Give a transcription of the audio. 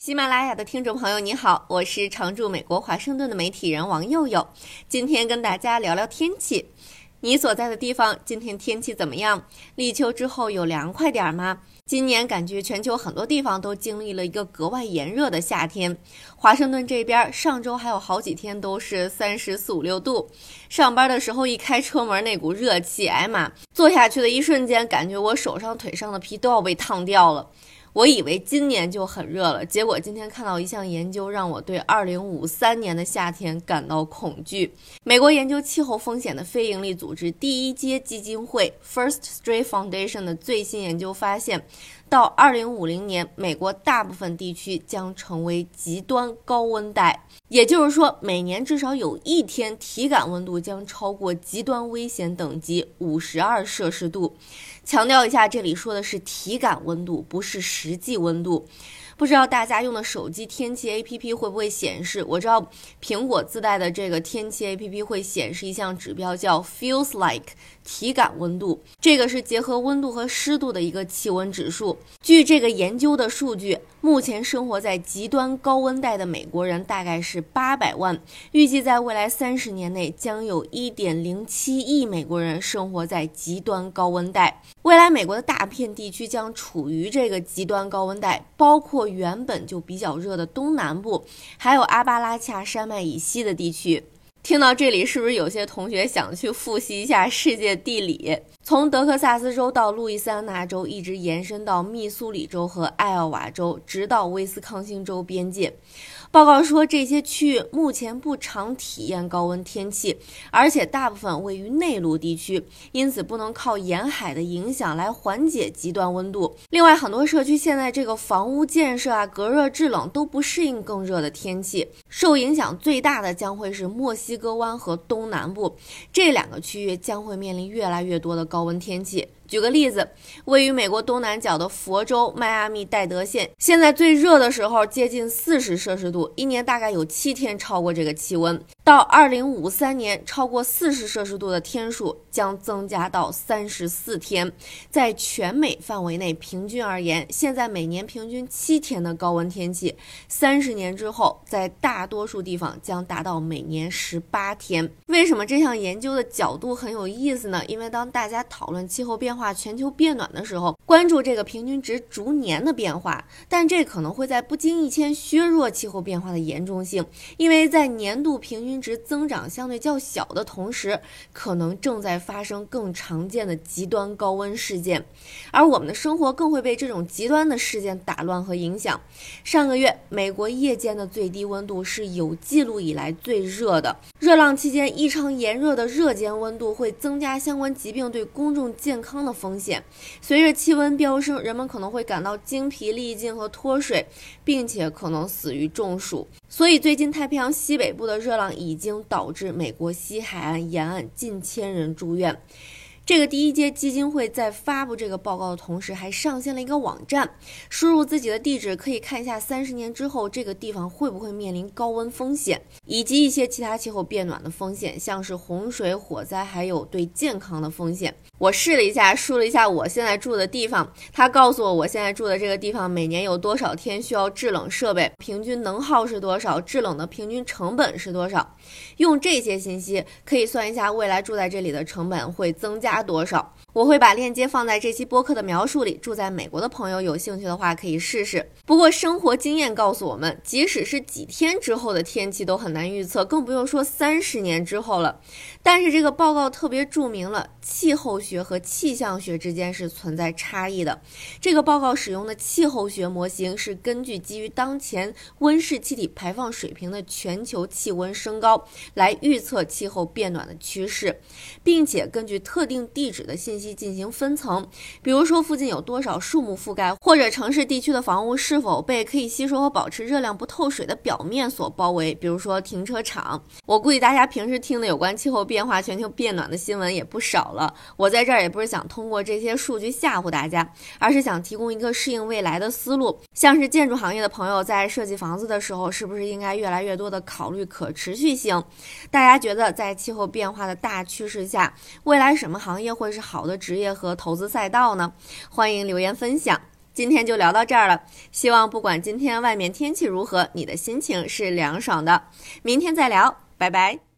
喜马拉雅的听众朋友，你好，我是常驻美国华盛顿的媒体人王佑佑，今天跟大家聊聊天气。你所在的地方今天天气怎么样？立秋之后有凉快点儿吗？今年感觉全球很多地方都经历了一个格外炎热的夏天。华盛顿这边上周还有好几天都是三十四五六度，上班的时候一开车门那股热气，哎妈，坐下去的一瞬间，感觉我手上腿上的皮都要被烫掉了。我以为今年就很热了，结果今天看到一项研究，让我对二零五三年的夏天感到恐惧。美国研究气候风险的非营利组织第一阶基金会 First Street Foundation 的最新研究发现。到二零五零年，美国大部分地区将成为极端高温带，也就是说，每年至少有一天体感温度将超过极端危险等级五十二摄氏度。强调一下，这里说的是体感温度，不是实际温度。不知道大家用的手机天气 APP 会不会显示？我知道苹果自带的这个天气 APP 会显示一项指标，叫 Feels Like 体感温度。这个是结合温度和湿度的一个气温指数。据这个研究的数据，目前生活在极端高温带的美国人大概是八百万，预计在未来三十年内将有一点零七亿美国人生活在极端高温带。未来美国的大片地区将处于这个极端高温带，包括。原本就比较热的东南部，还有阿巴拉恰山脉以西的地区。听到这里，是不是有些同学想去复习一下世界地理？从德克萨斯州到路易斯安那州，一直延伸到密苏里州和艾奥瓦州，直到威斯康星州边界。报告说，这些区域目前不常体验高温天气，而且大部分位于内陆地区，因此不能靠沿海的影响来缓解极端温度。另外，很多社区现在这个房屋建设啊，隔热制冷都不适应更热的天气，受影响最大的将会是墨西哥湾和东南部这两个区域，将会面临越来越多的高高温天气。举个例子，位于美国东南角的佛州迈阿密戴德县，现在最热的时候接近四十摄氏度，一年大概有七天超过这个气温。到二零五三年，超过四十摄氏度的天数将增加到三十四天。在全美范围内，平均而言，现在每年平均七天的高温天气，三十年之后，在大多数地方将达到每年十八天。为什么这项研究的角度很有意思呢？因为当大家讨论气候变化，化全球变暖的时候，关注这个平均值逐年的变化，但这可能会在不经意间削弱气候变化的严重性，因为在年度平均值增长相对较小的同时，可能正在发生更常见的极端高温事件，而我们的生活更会被这种极端的事件打乱和影响。上个月，美国夜间的最低温度是有记录以来最热的，热浪期间异常炎热的热间温度会增加相关疾病对公众健康的。风险，随着气温飙升，人们可能会感到精疲力尽和脱水，并且可能死于中暑。所以，最近太平洋西北部的热浪已经导致美国西海岸沿岸近千人住院。这个第一届基金会在发布这个报告的同时，还上线了一个网站，输入自己的地址，可以看一下三十年之后这个地方会不会面临高温风险，以及一些其他气候变暖的风险，像是洪水、火灾，还有对健康的风险。我试了一下，输了一下我现在住的地方，他告诉我我现在住的这个地方每年有多少天需要制冷设备，平均能耗是多少，制冷的平均成本是多少。用这些信息可以算一下未来住在这里的成本会增加。多少？我会把链接放在这期播客的描述里。住在美国的朋友有兴趣的话可以试试。不过生活经验告诉我们，即使是几天之后的天气都很难预测，更不用说三十年之后了。但是这个报告特别注明了气候学和气象学之间是存在差异的。这个报告使用的气候学模型是根据基于当前温室气体排放水平的全球气温升高来预测气候变暖的趋势，并且根据特定地址的信息进行分层，比如说附近有多少树木覆盖，或者城市地区的房屋是否被可以吸收和保持热量不透水的表面所包围，比如说停车场。我估计大家平时听的有关气候变化、全球变暖的新闻也不少了。我在在这儿也不是想通过这些数据吓唬大家，而是想提供一个适应未来的思路。像是建筑行业的朋友在设计房子的时候，是不是应该越来越多的考虑可持续性？大家觉得在气候变化的大趋势下，未来什么行业会是好的职业和投资赛道呢？欢迎留言分享。今天就聊到这儿了。希望不管今天外面天气如何，你的心情是凉爽的。明天再聊，拜拜。